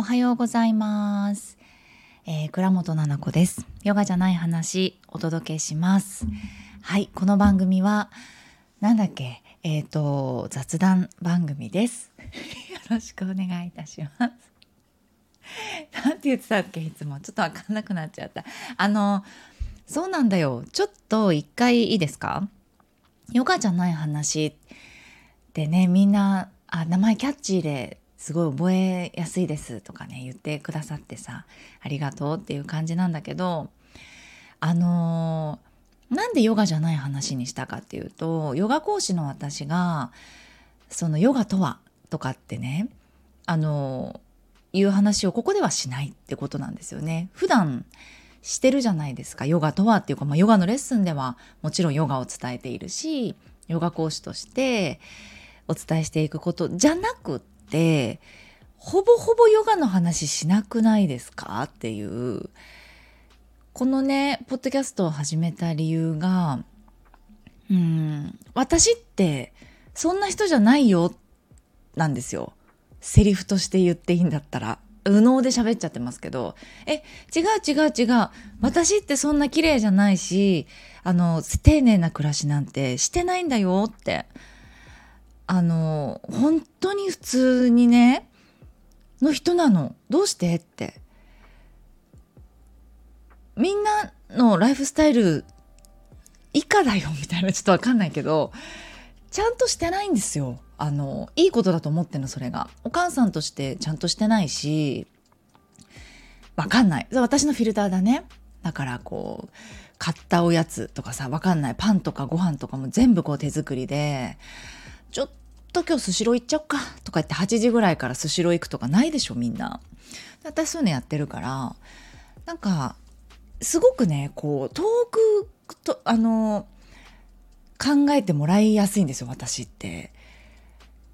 おはようございます。えー、倉本々子です。ヨガじゃない話お届けします。はい、この番組はなんだっけ、えっ、と雑談番組です。よろしくお願いいたします。なんて言ってたっけ？いつもちょっとわかんなくなっちゃった。あのそうなんだよ。ちょっと一回いいですか？ヨガじゃない話でねみんなあ名前キャッチーですごい覚えやすいですとかね言ってくださってさありがとうっていう感じなんだけどあのーなんでヨガじゃない話にしたかっていうとヨガ講師の私がそのヨガとはとかってねあのーいう話をここではしないってことなんですよね。普段してるじゃないですかヨガとはっていうか、まあ、ヨガのレッスンではもちろんヨガを伝えているしヨガ講師としてお伝えしていくことじゃなくってほぼほぼヨガの話しなくないですか？っていう。このねポッドキャストを始めた理由がうん私ってそんな人じゃないよなんですよ。セリフとして言っていいんだったら。右脳で喋っちゃってますけど。え違う違う違う。私ってそんな綺麗じゃないしあの丁寧な暮らしなんてしてないんだよって。あの本当に普通にねの人なの。どうしてって。みんなのライフスタイル以下だよみたいな。ちょっとわかんないけどちゃんとしてないんですよ。あのいいことだと思ってんのそれが。お母さんとしてちゃんとしてないしわかんない。私のフィルターだね。だからこう買ったおやつとかさわかんない。パンとかご飯とかも全部こう手作りでちょっと今日スシロー行っちゃおうかとか言って8時ぐらいからスシロー行くとかないでしょみんな私そういうのやってるからなんかすごくねこう遠くとあの考えてもらいやすいんですよ私って。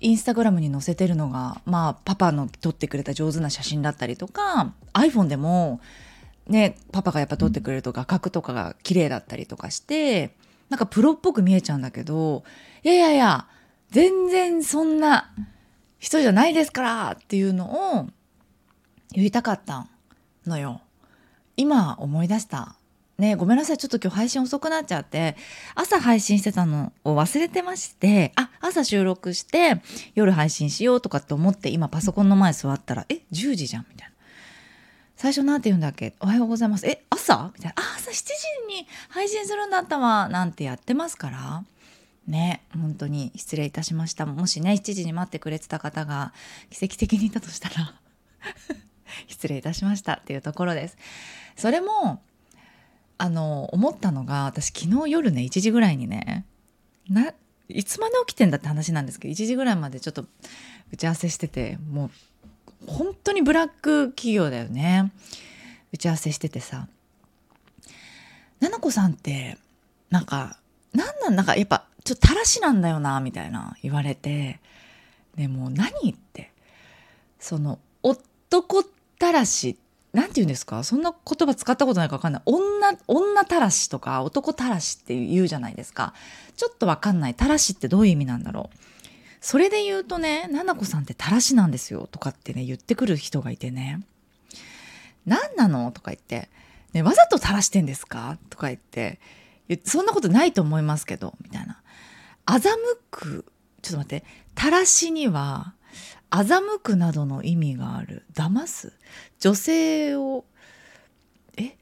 インスタグラムに載せてるのがまあパパの撮ってくれた上手な写真だったりとか iPhone でもねパパがやっぱ撮ってくれると画角とかが綺麗だったりとかしてなんかプロっぽく見えちゃうんだけどいやいやいや全然そんな人じゃないですからっていうのを言いたかったのよ。今思い出した。ねごめんなさい。ちょっと今日配信遅くなっちゃって、朝配信してたのを忘れてまして、あ、朝収録して夜配信しようとかって思って今パソコンの前座ったら、え、10時じゃんみたいな。最初なんて言うんだっけ？おはようございます。え、朝？みたいな。あ、朝7時に配信するんだったわ。なんてやってますから。ね、本当に失礼いたしました。もしね、7時に待ってくれてた方が奇跡的にいたとしたら、失礼いたしましたっていうところです。それも、あの、思ったのが、私昨日夜ね、1時ぐらいにね、な、いつまで起きてんだって話なんですけど、1時ぐらいまでちょっと打ち合わせしてて、もう、本当にブラック企業だよね。打ち合わせしててさ、ななこさんって、なんか、なんなんなんかやっぱちょっとたらしなんだよなみたいな言われてでもう何って。その男たらしなんて言うんですか？そんな言葉使ったことないか分かんない。女女たらしとか男たらしって言うじゃないですか。ちょっと分かんない。たらしってどういう意味なんだろう。それで言うとねななこさんってたらしなんですよとかってね言ってくる人がいてね。何なのとか言って、ね、わざと垂らしてんですか？とか言って。そんなことないと思いますけど、みたいな。欺く、ちょっと待って、たらしには、欺くなどの意味がある。騙す？女性を、え？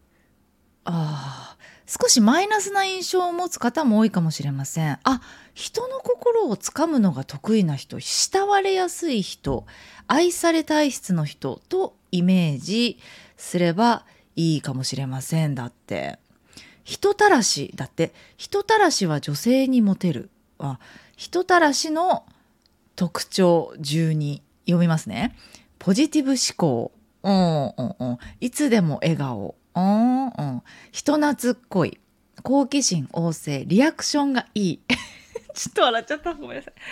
ああ、少しマイナスな印象を持つ方も多いかもしれません。あ、人の心をつかむのが得意な人、慕われやすい人、愛され体質の人とイメージすればいいかもしれません。だって。人たらしだって人たらしは女性にモテるあ人たらしの特徴12読みますね。ポジティブ思考。うんうんうん。いつでも笑顔。うんうん。人懐っこい。好奇心旺盛。リアクションがいい。ちょっと笑っちゃった。ごめんなさい。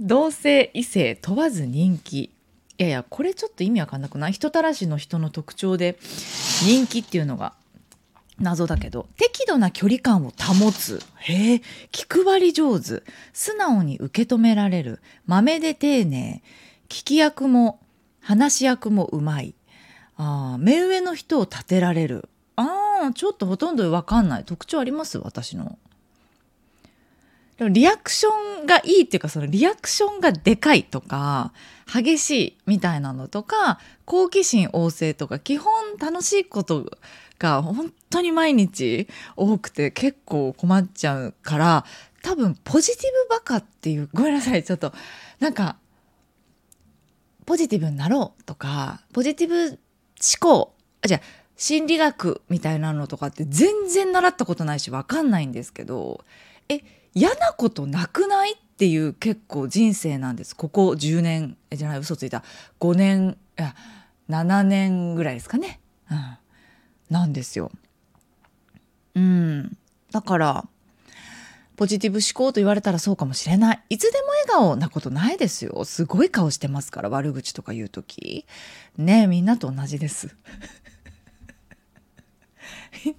同性異性問わず人気。いやいやこれちょっと意味わかんなくない？人たらしの人の特徴で人気っていうのが謎だけど適度な距離感を保つ。へえ気配り上手。素直に受け止められる。豆で丁寧。聞き役も話し役もうまい。あ目上の人を立てられる。あーちょっとほとんど分かんない。特徴あります？私の。でもリアクションがいいっていうかそのリアクションがでかいとか激しいみたいなのとか好奇心旺盛とか基本楽しいことが本当に毎日多くて結構困っちゃうから多分ポジティブバカっていうごめんなさいちょっとなんかポジティブになろうとかポジティブ思考あじゃあ心理学みたいなのとかって全然習ったことないし分かんないんですけどえ嫌なことなくないっていう結構人生なんです。ここ10年じゃない嘘ついた。5年いや7年ぐらいですかね、うん、なんですよ。うん。だからポジティブ思考と言われたらそうかもしれない。いつでも笑顔なことないですよ。すごい顔してますから悪口とか言う時。ねえみんなと同じです。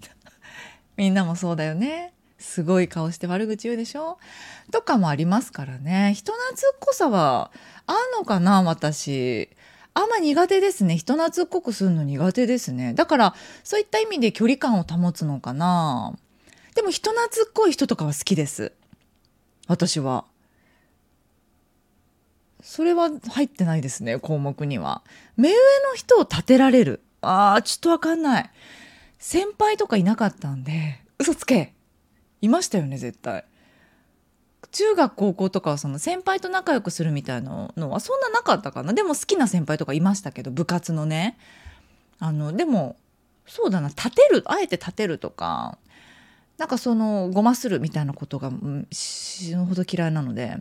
みんなもそうだよね。すごい顔して悪口言うでしょ。とかもありますからね。人懐っこさはあんのかな私。あんま苦手ですね。人懐っこくするの苦手ですね。だからそういった意味で距離感を保つのかな。でも人懐っこい人とかは好きです。私は。それは入ってないですね項目には。目上の人を立てられる。あーちょっとわかんない。先輩とかいなかったんで嘘つけ。いましたよね絶対。中学高校とかはその先輩と仲良くするみたいなのはそんななかったかな？でも好きな先輩とかいましたけど部活のね。あのでもそうだな立てるあえて立てるとかなんかそのごまするみたいなことが死ぬほど嫌いなので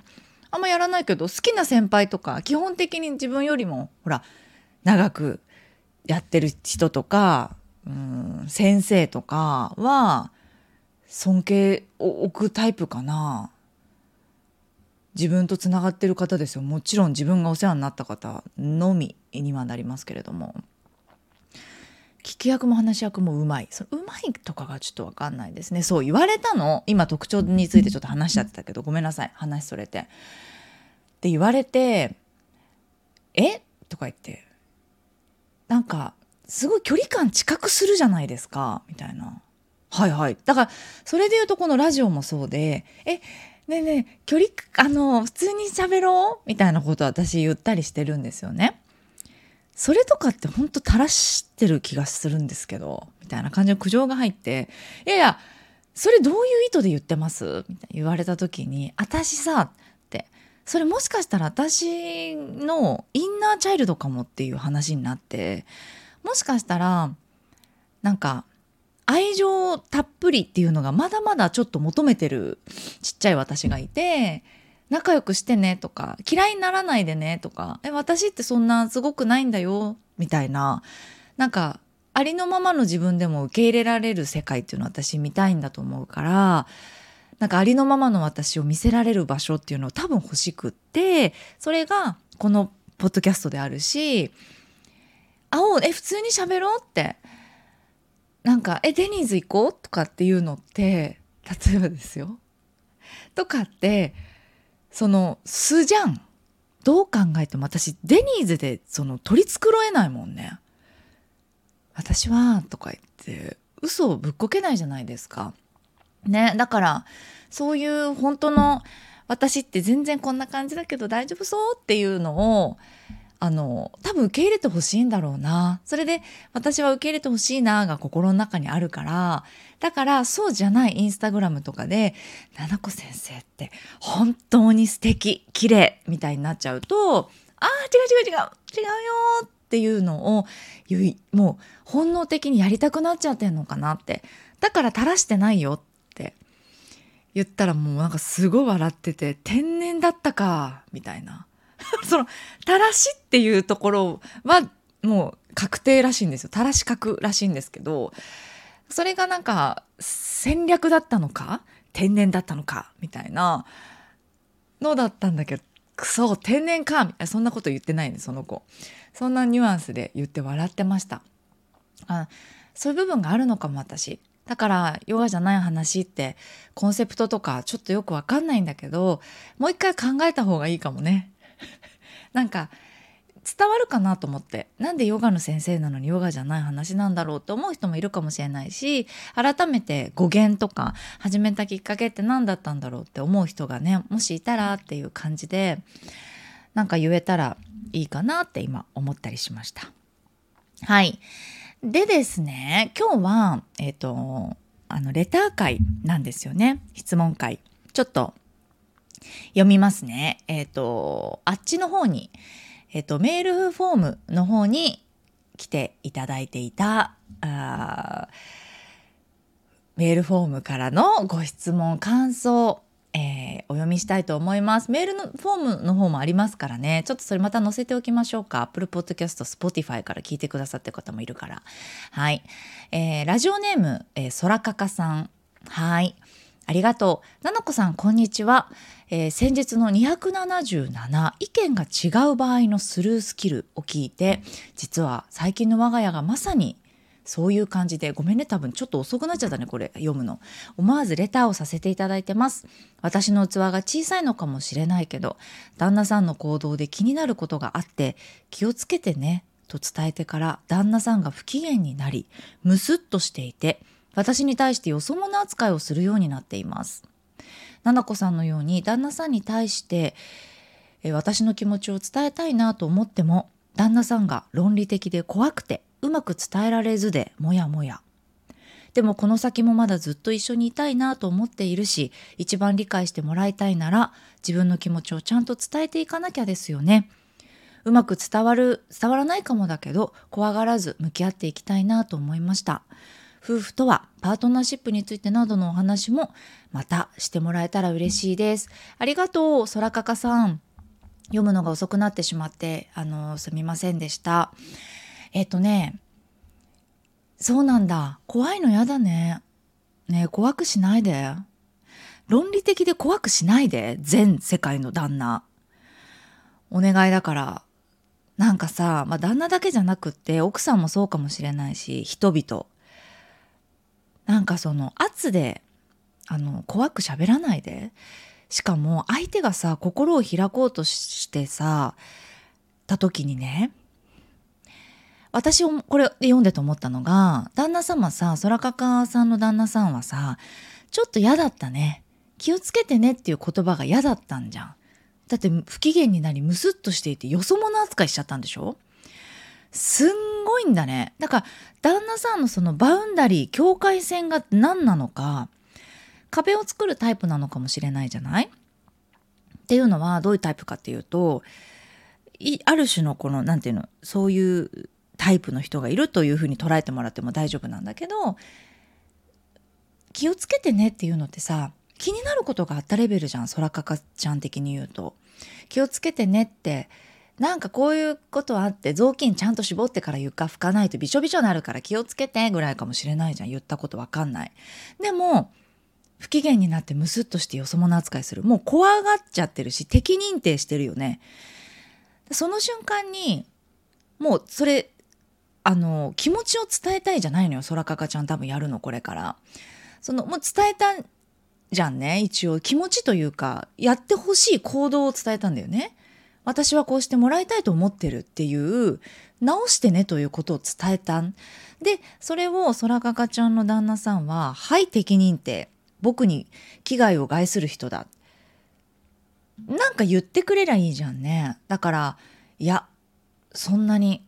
あんまやらないけど好きな先輩とか基本的に自分よりもほら長くやってる人とかうん先生とかは尊敬を置くタイプかな。自分とつながってる方ですよ。もちろん自分がお世話になった方のみにはなりますけれども。聞き役も話し役もうまい。そのうまいとかがちょっと分かんないですね。そう言われたの。今特徴についてちょっと話しちゃってたけどごめんなさい。話それて。って言われて「え？とか言って。なんかすごい距離感近くするじゃないですか。みたいな。はいはい。だからそれで言うとこのラジオもそうで「え？ねえねえ距離あの普通に喋ろう?」みたいなこと私言ったりしてるんですよね。それとかってほんと垂らしてる気がするんですけどみたいな感じの苦情が入って「いやいやそれどういう意図で言ってます?」みたいな言われた時に「私さ」ってそれもしかしたら私のインナーチャイルドかもっていう話になってもしかしたらなんか愛情たっぷりっていうのがまだまだちょっと求めてるちっちゃい私がいて仲良くしてねとか嫌いにならないでねとかえ私ってそんなすごくないんだよみたいななんかありのままの自分でも受け入れられる世界っていうのを私見たいんだと思うからなんかありのままの私を見せられる場所っていうのを多分欲しくってそれがこのポッドキャストであるし「あおえ普通に喋ろう」ってなんか「えデニーズ行こう?」とかっていうのって例えばですよ。とかってその素じゃん。どう考えても私デニーズでその取り繕えないもんね。私はとか言って嘘をぶっこけないじゃないですか。ねだからそういう本当の私って全然こんな感じだけど大丈夫そうっていうのをあの多分受け入れてほしいんだろうな。それで私は受け入れてほしいなが心の中にあるから。だからそうじゃないインスタグラムとかで「七子先生って本当に素敵綺麗みたいになっちゃうと「あー違う違う違う違うよ」っていうのをもう本能的にやりたくなっちゃってんのかなってだから垂らしてないよって言ったらもうなんかすごい笑ってて天然だったかみたいな。そのたらしっていうところはもう確定らしいんですよ。たらし確らしいんですけどそれがなんか戦略だったのか天然だったのかみたいなのだったんだけどくそ天然かみたいなそんなこと言ってないねその子。そんなニュアンスで言って笑ってました。あそういう部分があるのかも私。だからヨガじゃない話ってコンセプトとかちょっとよくわかんないんだけどもう一回考えた方がいいかもね。なんか伝わるかなと思ってなんでヨガの先生なのにヨガじゃない話なんだろうと思う人もいるかもしれないし改めて語源とか始めたきっかけって何だったんだろうって思う人がねもしいたらっていう感じでなんか言えたらいいかなって今思ったりしました。はい。でですね今日はえっ、ー、とあのレター会なんですよね質問会ちょっと読みますねえっ、ー、とあっちの方にえっ、ー、とメールフォームの方に来ていただいていたあメールフォームからのご質問感想えー、お読みしたいと思います。メールのフォームの方もありますからね。ちょっとそれまた載せておきましょうか。Apple Podcast、Spotify から聞いてくださってる方もいるから。はい。えー、ラジオネーム、えー、そらかかさん。はい。ありがとう。ななこさん、こんにちは。えー、先日の277意見が違う場合のスルースキルを聞いて、実は最近の我が家がまさにそういう感じでごめんね多分ちょっと遅くなっちゃったねこれ読むの思わずレターをさせていただいてます私の器が小さいのかもしれないけど旦那さんの行動で気になることがあって気をつけてねと伝えてから旦那さんが不機嫌になりムスッとしていて私に対してよそ者扱いをするようになっています。ななこさんのように旦那さんに対して私の気持ちを伝えたいなと思っても旦那さんが論理的で怖くてうまく伝えられずでもやもや。でもこの先もまだずっと一緒にいたいなと思っているし一番理解してもらいたいなら自分の気持ちをちゃんと伝えていかなきゃですよね。うまく伝わる伝わらないかもだけど怖がらず向き合っていきたいなと思いました。夫婦とはパートナーシップについてなどのお話もまたしてもらえたら嬉しいですありがとう空かかさん読むのが遅くなってしまってあのすみませんでしたえっとね、そうなんだ。怖いのやだね。ね怖くしないで。論理的で怖くしないで。全世界の旦那。お願いだから。なんかさ、まあ、旦那だけじゃなくって奥さんもそうかもしれないし人々なんかその圧であの怖く喋らないで。しかも相手がさ心を開こうとしてさた時にね私をこれで読んでと思ったのが旦那様さ空かかさんの旦那さんはさちょっと嫌だったね。気をつけてねっていう言葉が嫌だったんじゃん。だって不機嫌になりムスッとしていてよそ者扱いしちゃったんでしょ？すんごいんだねだから旦那さんのそのバウンダリー境界線が何なのか壁を作るタイプなのかもしれないじゃない？っていうのはどういうタイプかっていうとある種のこの何て言うのそういうタイプの人がいるというふうに捉えてもらっても大丈夫なんだけど気をつけてねっていうのってさ気になることがあったレベルじゃん空かかちゃん的に言うと。気をつけてねってなんかこういうことあって雑巾ちゃんと絞ってから床拭かないとびしょびしょになるから気をつけてぐらいかもしれないじゃん。言ったことわかんない。でも不機嫌になってムスッとしてよそ者扱いする。もう怖がっちゃってるし敵認定してるよね。その瞬間にもうそれあの気持ちを伝えたいじゃないのよ。空かかちゃん多分やるのこれから。そのもう伝えたじゃんね。一応気持ちというかやってほしい行動を伝えたんだよね。私はこうしてもらいたいと思ってるっていう直してねということを伝えたん。でそれを空かかちゃんの旦那さんは「はい敵認定僕に危害を害する人だ」なんか言ってくれりゃいいじゃんね。だからいやそんなに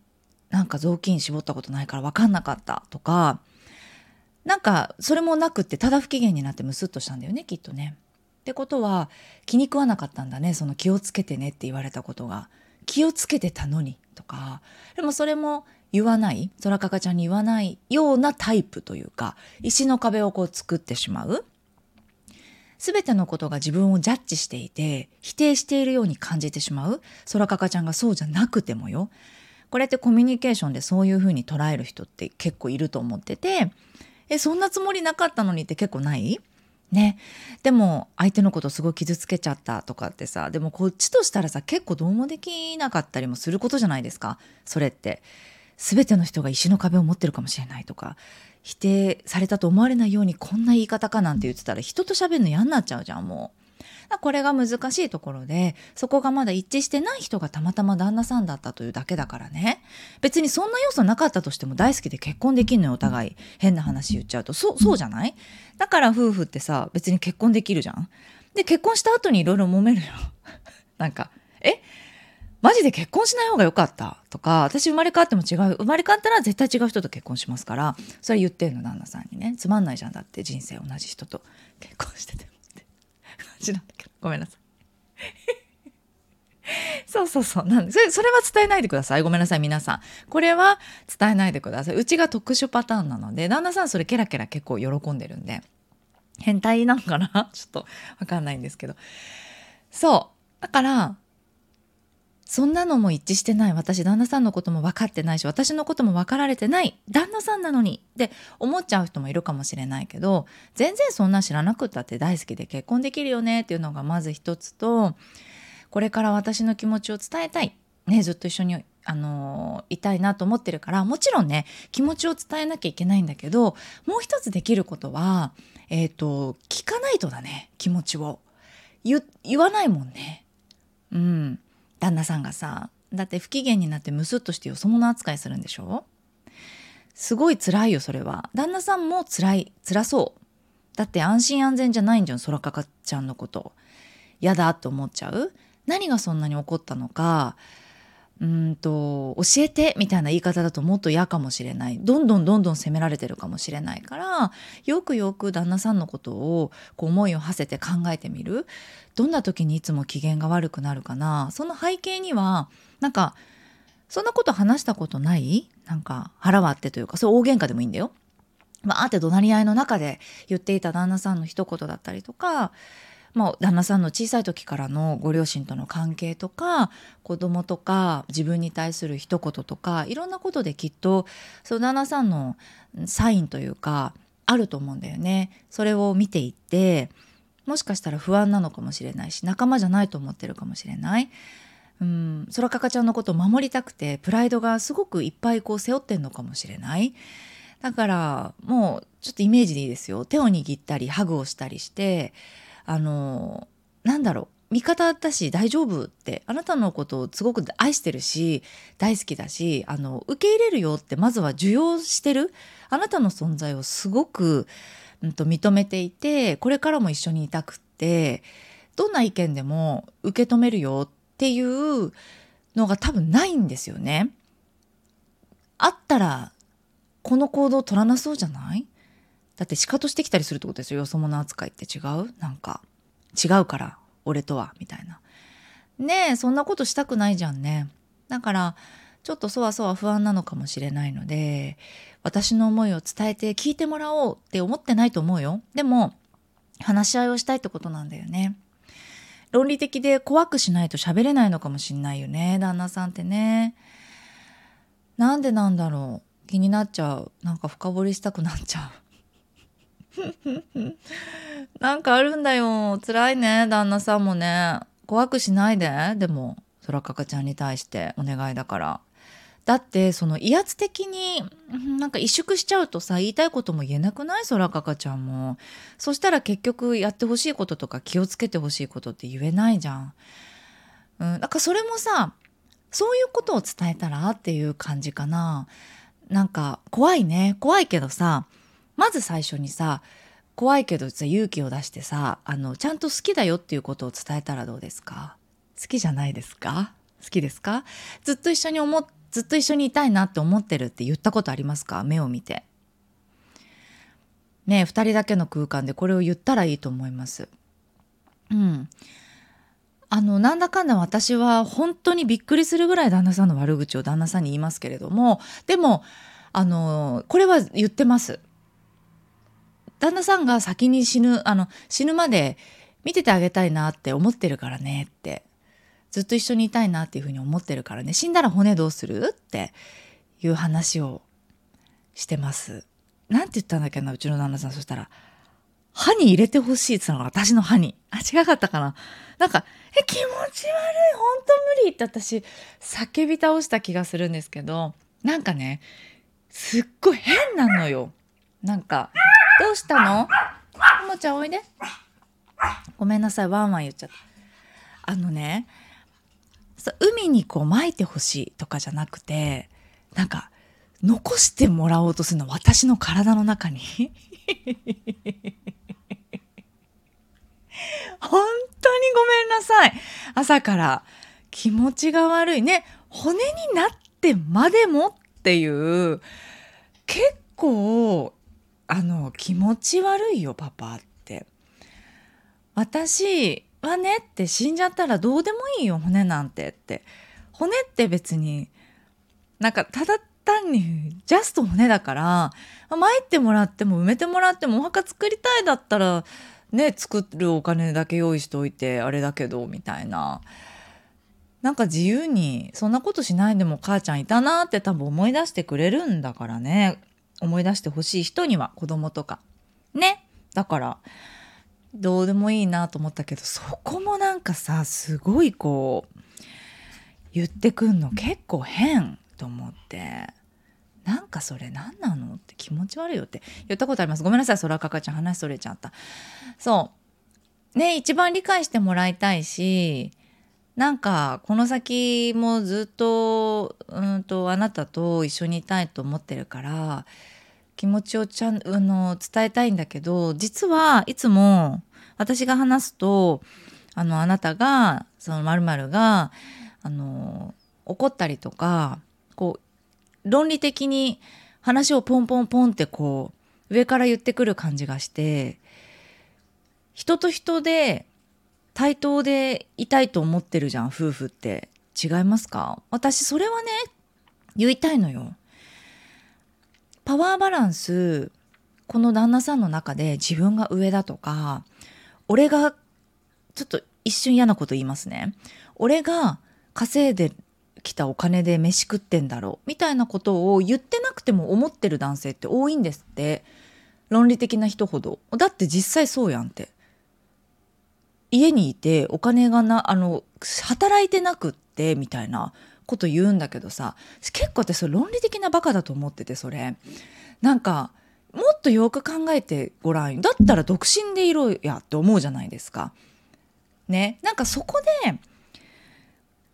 なんか雑巾絞ったことないから分かんなかった。とかなんかそれもなくってただ不機嫌になってムスッとしたんだよねきっとね。ってことは気に食わなかったんだねその気をつけてねって言われたことが。気をつけてたのにとか。でもそれも言わない空かかちゃんに言わないようなタイプというか石の壁をこう作ってしまう。全てのことが自分をジャッジしていて否定しているように感じてしまう。空かかちゃんがそうじゃなくてもよ。これってコミュニケーションでそういうふうに捉える人って結構いると思ってて。えそんなつもりなかったのにって結構ない？ね、でも相手のことすごい傷つけちゃったとかってさでもこっちとしたらさ結構どうもできなかったりもすることじゃないですか。それって。全ての人が石の壁を持ってるかもしれないとか。否定されたと思われないようにこんな言い方かなんて言ってたら人と喋るの嫌になっちゃうじゃんもう。これが難しいところでそこがまだ一致してない人がたまたま旦那さんだったというだけだからね。別にそんな要素なかったとしても大好きで結婚できんのよお互い。変な話言っちゃうと。そそうじゃない？だから夫婦ってさ別に結婚できるじゃん？で結婚した後にいろいろ揉めるよ。なんかえ？マジで結婚しない方が良かった？とか私生まれ変わっても違う？生まれ変わったら絶対違う人と結婚しますから。それ言ってんの旦那さんにね。つまんないじゃんだって人生同じ人と結婚しててもじなんだけど。ごめんなさい。そうそうそう。なんでそれそれは伝えないでください。ごめんなさい皆さん。これは伝えないでください。うちが特殊パターンなので旦那さんそれケラケラ結構喜んでるんで。変態なんかな？ちょっとわかんないんですけど。そう。だからそんなのも一致してない。私旦那さんのことも分かってないし私のことも分かられてない。旦那さんなのに。って思っちゃう人もいるかもしれないけど全然そんな知らなくったって大好きで結婚できるよね。っていうのがまず一つとこれから私の気持ちを伝えたい、ね、ずっと一緒にあのいたいなと思ってるからもちろんね気持ちを伝えなきゃいけないんだけどもう一つできることはえっ、ー、と聞かないとだね気持ちを。言わないもんね。うん。旦那さんがさだって不機嫌になってムスッとしてよそ者扱いするんでしょ？すごい辛いよそれは。旦那さんも辛い辛そう。だって安心安全じゃないんじゃん空かかちゃんのこと。嫌だって思っちゃう？何がそんなに怒ったのか。うんと教えてみたいな言い方だともっと嫌かもしれない。どんどんどんどん責められてるかもしれないからよくよく旦那さんのことをこう思いを馳せて考えてみる。どんな時にいつも機嫌が悪くなるかな。その背景にはなんかそんなこと話したことない？なんか腹割ってというかそう大喧嘩でもいいんだよ。まあ、って怒鳴り合いの中で言っていた旦那さんの一言だったりとかまあ、旦那さんの小さい時からのご両親との関係とか子供とか自分に対する一言とかいろんなことできっとその旦那さんのサインというかあると思うんだよね。それを見ていってもしかしたら不安なのかもしれないし仲間じゃないと思ってるかもしれない。うん、空かかちゃんのことを守りたくてプライドがすごくいっぱいこう背負ってんのかもしれないだからもうちょっとイメージでいいですよ手を握ったりハグをしたりしてあのなんだろう味方だし大丈夫ってあなたのことをすごく愛してるし大好きだしあの受け入れるよってまずは受容してるあなたの存在をすごく、うんと、認めていてこれからも一緒にいたくってどんな意見でも受け止めるよっていうのが多分ないんですよね。あったらこの行動を取らなそうじゃない？だってシカトしてきたりするってことですよ。よそ者扱いって違う？なんか。違うから俺とは。みたいな。ねえそんなことしたくないじゃんね。だからちょっとそわそわ不安なのかもしれないので私の思いを伝えて聞いてもらおうって思ってないと思うよ。でも話し合いをしたいってことなんだよね。論理的で怖くしないと喋れないのかもしんないよね。旦那さんってね。なんでなんだろう。気になっちゃう。なんか深掘りしたくなっちゃう。なんかあるんだよ。辛いね。旦那さんもね。怖くしないで。でも空かかちゃんに対して。お願いだから。だってその威圧的になんか萎縮しちゃうとさ言いたいことも言えなくない？空かかちゃんも。そしたら結局やってほしいこととか気をつけてほしいことって言えないじゃん。うん、だかそれもさそういうことを伝えたらっていう感じかな。なんか怖いね。怖いけどさまず最初にさ怖いけどさ勇気を出してさあのちゃんと好きだよっていうことを伝えたらどうですか？好きじゃないですか？好きですか？ずっと一緒に思ずっと一緒にいたいなって思ってるって言ったことありますか？目を見て。ね2人だけの空間でこれを言ったらいいと思います。うん。あのなんだかんだ私は本当にびっくりするぐらい旦那さんの悪口を旦那さんに言いますけれどもでもあのこれは言ってます旦那さんが先に死ぬあの死ぬまで見ててあげたいなって思ってるからねって。ずっと一緒にいたいなっていうふうに思ってるからね。死んだら骨どうするっていう話をしてます。なんて言ったんだっけなうちの旦那さん。そしたら「歯に入れてほしい」って言ったのが私の歯に。あ違かったかな。なんか「え気持ち悪い。本当無理」って私叫び倒した気がするんですけど。なんかねすっごい変なのよ。なんかどうしたの？ももちゃんおいで。ごめんなさいワンワン言っちゃった。あのね海にこう撒いてほしいとかじゃなくてなんか残してもらおうとするの私の体の中に。本当にごめんなさい。朝から気持ちが悪い。ね骨になってまでもっていう結構あの気持ち悪いよパパって。私はねって死んじゃったらどうでもいいよ骨なんてって。骨って別になんかただ単にジャスト骨だから参ってもらっても埋めてもらってもお墓作りたいだったらね作るお金だけ用意しておいてあれだけどみたいな。なんか自由にそんなことしないでも母ちゃんいたなって多分思い出してくれるんだからね。思い出してほしい人には子供とか。ね。だからどうでもいいなと思ったけどそこもなんかさすごいこう言ってくんの結構変と思って。なんかそれ何なのって気持ち悪いよって。言ったことあります。ごめんなさいそらかかちゃん話それちゃった。そう。ね一番理解してもらいたいしなんかこの先もずっとうんとあなたと一緒にいたいと思ってるから気持ちをちゃんあの伝えたいんだけど実はいつも私が話すとあのあなたがその〇〇があの怒ったりとかこう論理的に話をポンポンポンってこう上から言ってくる感じがして人と人で対等でいたいと思ってるじゃん夫婦って。違いますか？私それはね言いたいのよ。パワーバランスこの旦那さんの中で自分が上だとか俺がちょっと一瞬嫌なこと言いますね。俺が稼いできたお金で飯食ってんだろうみたいなことを言ってなくても思ってる男性って多いんですって。論理的な人ほど。だって実際そうやんって。家にいてお金がなあの働いてなくってみたいなこと言うんだけどさ結構私論理的なバカだと思っててそれ。なんかもっとよく考えてごらんだったら独身でいろやって思うじゃないですか。ね。なんかそこで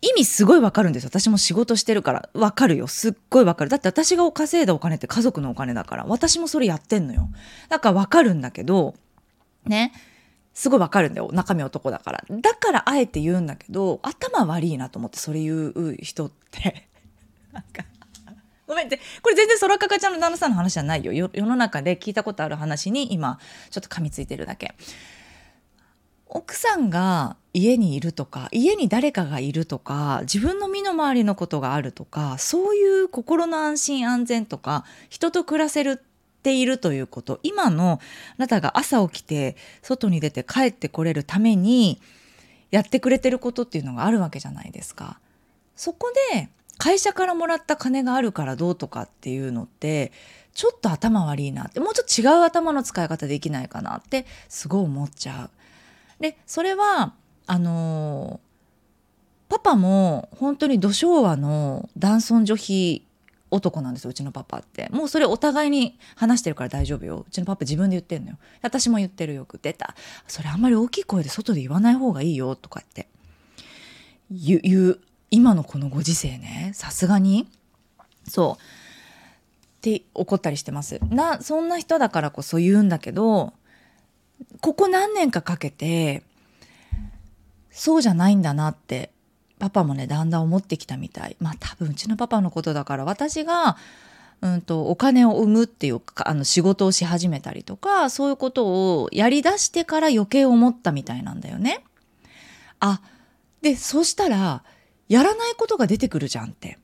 意味すごいわかるんです私も仕事してるから。わかるよ。すっごいわかる。だって私が稼いだお金って家族のお金だから。私もそれやってんのよ。だからわかるんだけどね。すごいわかるんだよ中身男だから。だからあえて言うんだけど頭悪いなと思ってそれ言う人って。なんかごめんって。これ全然空かかちゃんの旦那さんの話じゃないよ。世の中で聞いたことある話に今ちょっと噛みついてるだけ。奥さんが家にいるとか家に誰かがいるとか自分の身の回りのことがあるとかそういう心の安心安全とか人と暮らせるってているということ今のあなたが朝起きて外に出て帰ってこれるためにやってくれてることっていうのがあるわけじゃないですか。そこで会社からもらった金があるからどうとかっていうのってちょっと頭悪いなってもうちょっと違う頭の使い方できないかなってすごい思っちゃう。でそれはあのパパも本当に土昭和の男尊女卑男なんですようちのパパって。もうそれお互いに話してるから大丈夫よ。うちのパパ自分で言ってんのよ。私も言ってるよく出たそれあんまり大きい声で外で言わない方がいいよとかって。言う今のこのご時世ね。さすがに。そう。って怒ったりしてます。なそんな人だからこそ言うんだけどここ何年かかけてそうじゃないんだなってパパもねだんだん思ってきたみたいまあ多分うちのパパのことだから私がうんと、お金を生むっていうかあの仕事をし始めたりとかそういうことをやりだしてから余計思ったみたいなんだよね。あでそしたらやらないことが出てくるじゃんって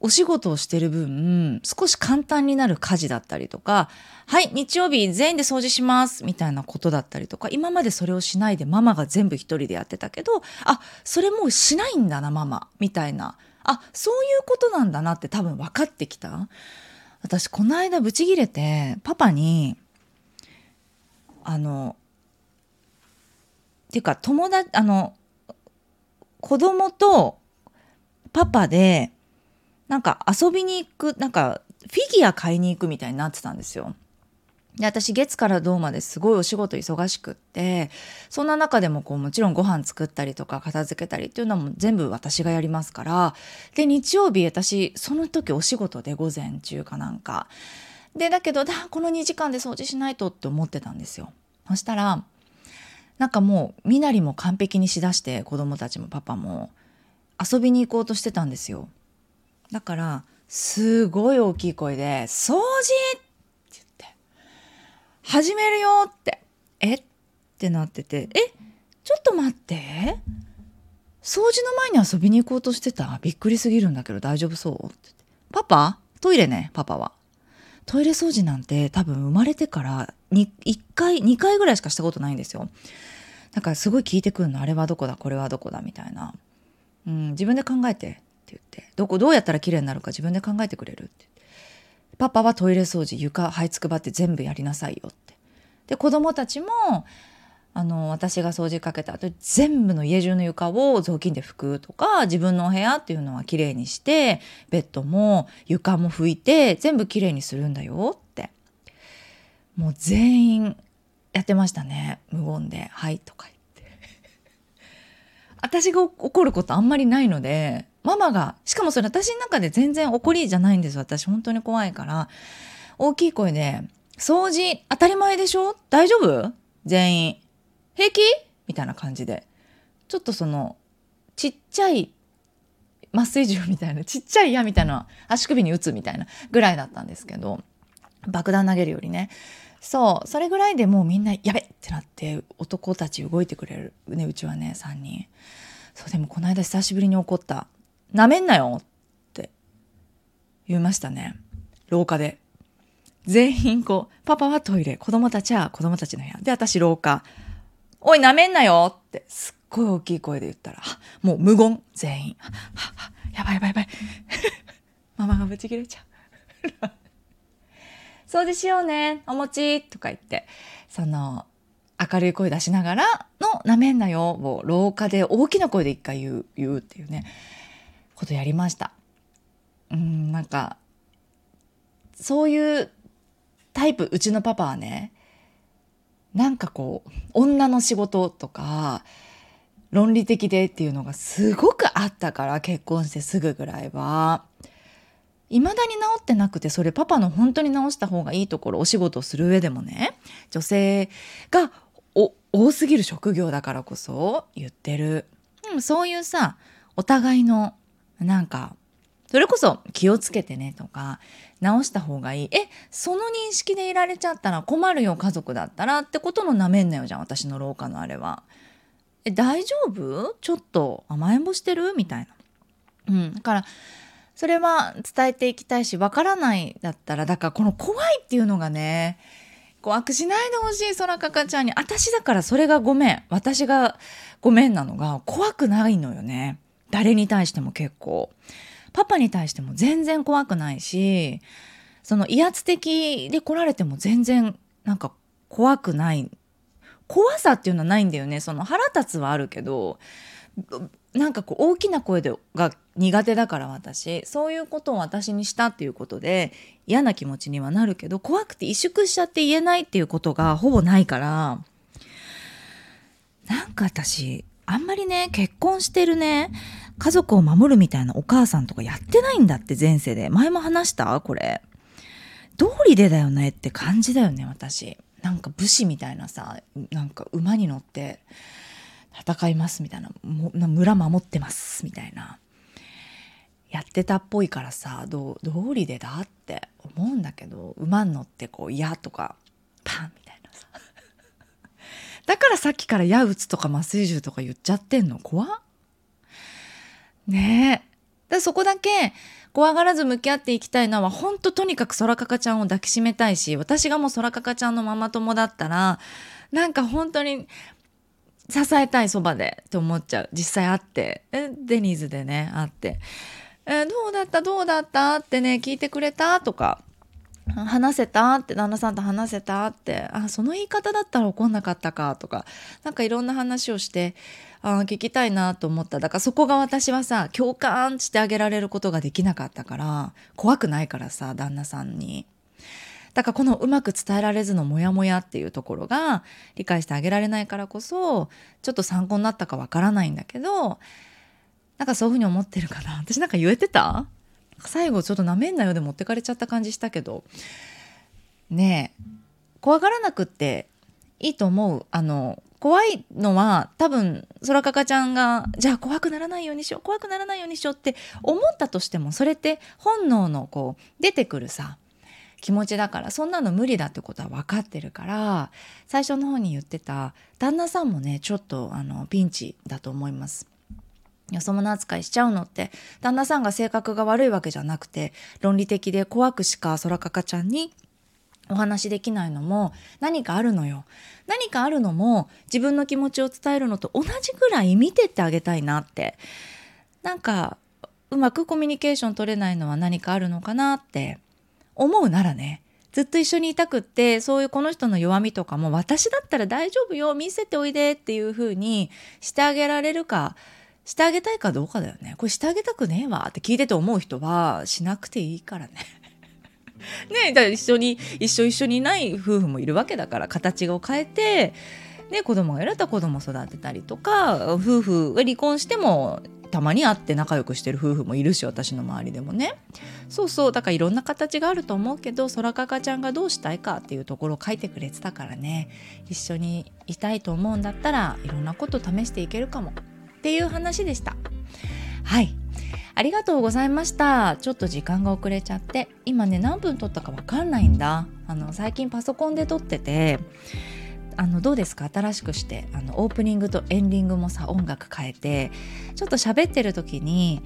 お仕事をしてる分少し簡単になる家事だったりとかはい日曜日全員で掃除しますみたいなことだったりとか今までそれをしないでママが全部一人でやってたけどあそれもうしないんだなママみたいな。あそういうことなんだなって多分分かってきた。私この間ブチギレてパパにあのっていうか友達あの子供とパパでなんか遊びに行くなんかフィギュア買いに行くみたいになってたんですよ。で私月から銅まですごいお仕事忙しくってそんな中でもこうもちろんご飯作ったりとか片付けたりっていうのはもう全部私がやりますからで日曜日私その時お仕事で午前中かなんか。でだけどだこの2時間で掃除しないとって思ってたんですよ。そしたらなんかもう身なりも完璧にしだして子供たちもパパも遊びに行こうとしてたんですよ。だからすごい大きい声で「掃除!」って言って始めるよって。え？ってなっててえ？ちょっと待って。掃除の前に遊びに行こうとしてた？びっくりすぎるんだけど大丈夫そう？ってって。パパ？トイレねパパは。トイレ掃除なんて多分生まれてから1回2回ぐらいしかしたことないんですよ。だからすごい聞いてくるの。あれはどこだ？これはどこだ？みたいな、うん、自分で考えて言ってどこどうやったら綺麗になるか自分で考えてくれるって。パパはトイレ掃除床這いつくばって全部やりなさいよって。で子供たちもあの私が掃除かけた後全部の家中の床を雑巾で拭くとか自分のお部屋っていうのはきれいにしてベッドも床も拭いて全部きれいにするんだよって。もう全員やってましたね無言で「はい」とか言って。私が怒ることあんまりないのでママがしかもそれ私の中で全然怒りじゃないんです私本当に怖いから。大きい声で「掃除当たり前でしょ？大丈夫？全員。平気?」みたいな感じで。ちょっとそのちっちゃい麻酔銃みたいなちっちゃい矢みたいな足首に打つみたいなぐらいだったんですけど爆弾投げるよりね。そうそれぐらいでもうみんなやべってなって男たち動いてくれるねうちはね3人。そうでもこの間久しぶりに怒った。なめんなよって言いましたね。廊下で。全員こう、パパはトイレ、子供たちは子供たちの部屋。で、私廊下。おい、なめんなよって、すっごい大きい声で言ったら、もう無言、全員。やばいやばいやばい。ママがブチ切れちゃう。掃除しようね、お餅とか言って、その、明るい声出しながらの「なめんなよ」を廊下で大きな声で一回言う言うっていうねことやりました。うんなんかそういうタイプうちのパパはねなんかこう女の仕事とか論理的でっていうのがすごくあったから結婚してすぐぐらいは。未だに治ってなくてそれパパの本当に治した方がいいところお仕事をする上でもね女性がお多すぎる職業だからこそ言ってる、うん、そういうさお互いのなんかそれこそ気をつけてねとか直した方がいいえその認識でいられちゃったら困るよ家族だったらってことのなめんなよじゃん私の廊下のあれは。え大丈夫？ちょっと甘えん坊してる？みたいな。うん、だからそれは伝えていきたいしわからないだったらだからこの怖いっていうのがね怖くしないでほしい空かかちゃんに私だからそれがごめん私がごめんなのが怖くないのよね。誰に対しても結構。パパに対しても全然怖くないしその威圧的で来られても全然なんか怖くない。怖さっていうのはないんだよね。その腹立つはあるけどなんかこう大きな声でが苦手だから私。そういうことを私にしたっていうことで嫌な気持ちにはなるけど怖くて萎縮しちゃって言えないっていうことがほぼないから。なんか私あんまりね結婚してるね家族を守るみたいなお母さんとかやってないんだって前世で。前も話した？これ。道理でだよねって感じだよね私。なんか武士みたいなさなんか馬に乗って戦いますみたいな。村守ってますみたいな。やってたっぽいからさど道理でだって思うんだけど馬に乗ってこう「や」とか「パン」みたいなだからさっきから「矢打つ」とか麻酔銃とか言っちゃってんの？怖っ。ねえ。だそこだけ怖がらず向き合っていきたいのは本当とにかく空かかちゃんを抱きしめたいし私がもう空かかちゃんのママ友だったらなんか本当に支えたいそばでって思っちゃう。実際会って。デニーズでね会って「えどうだった？どうだった?」ってね聞いてくれた？とか。話せた？って旦那さんと話せた？って。あその言い方だったら怒んなかったかとか。なんかいろんな話をしてあ聞きたいなと思った。だからそこが私はさ共感してあげられることができなかったから怖くないからさ旦那さんに。だからこのうまく伝えられずのモヤモヤっていうところが理解してあげられないからこそちょっと参考になったかわからないんだけどなんかそういうふうに思ってるかな。私なんか言えてた？最後ちょっとなめんなよで持ってかれちゃった感じしたけどねえ怖がらなくっていいと思うあの怖いのは多分空かかちゃんがじゃあ怖くならないようにしよう怖くならないようにしようって思ったとしてもそれって本能のこう出てくるさ気持ちだからそんなの無理だってことは分かってるから最初の方に言ってた旦那さんもねちょっとあのピンチだと思います。よそ者扱いしちゃうのって旦那さんが性格が悪いわけじゃなくて論理的で怖くしか空かかちゃんにお話できないのも何かあるのよ。何かあるのも自分の気持ちを伝えるのと同じぐらい見てってあげたいなって。なんかうまくコミュニケーション取れないのは何かあるのかなって思うならね。ずっと一緒にいたくってそういうこの人の弱みとかも私だったら大丈夫よ見せておいでっていう風にしてあげられるかしてあげたいかどうかだよね。これしてあげたくねえわって聞いてて思う人はしなくていいからね。ねだから一緒に一緒一緒にいない夫婦もいるわけだから形を変えて、ね、子供がいると子供育てたりとか夫婦が離婚してもたまに会って仲良くしてる夫婦もいるし私の周りでもねそうそうだからいろんな形があると思うけど空かかちゃんがどうしたいかっていうところを書いてくれてたからね一緒にいたいと思うんだったらいろんなこと試していけるかもっていう話でした。はい。ありがとうございました。ちょっと時間が遅れちゃって。今ね何分撮ったかわかんないんだ。あの最近パソコンで撮っててあのどうですか？新しくして。あのオープニングとエンディングもさ音楽変えて。ちょっと喋ってる時に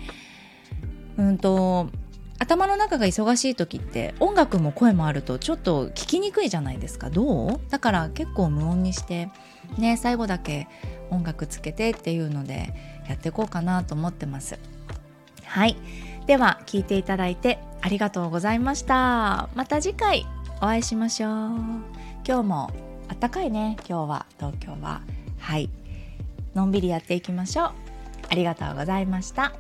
うんと頭の中が忙しい時って音楽も声もあるとちょっと聞きにくいじゃないですか。どう？だから結構無音にしてね最後だけ音楽つけてっていうのでやっていこうかなと思ってます。はい。では聞いていただいてありがとうございました。また次回お会いしましょう。今日もあったかいね。今日は東京は。はい。のんびりやっていきましょう。ありがとうございました。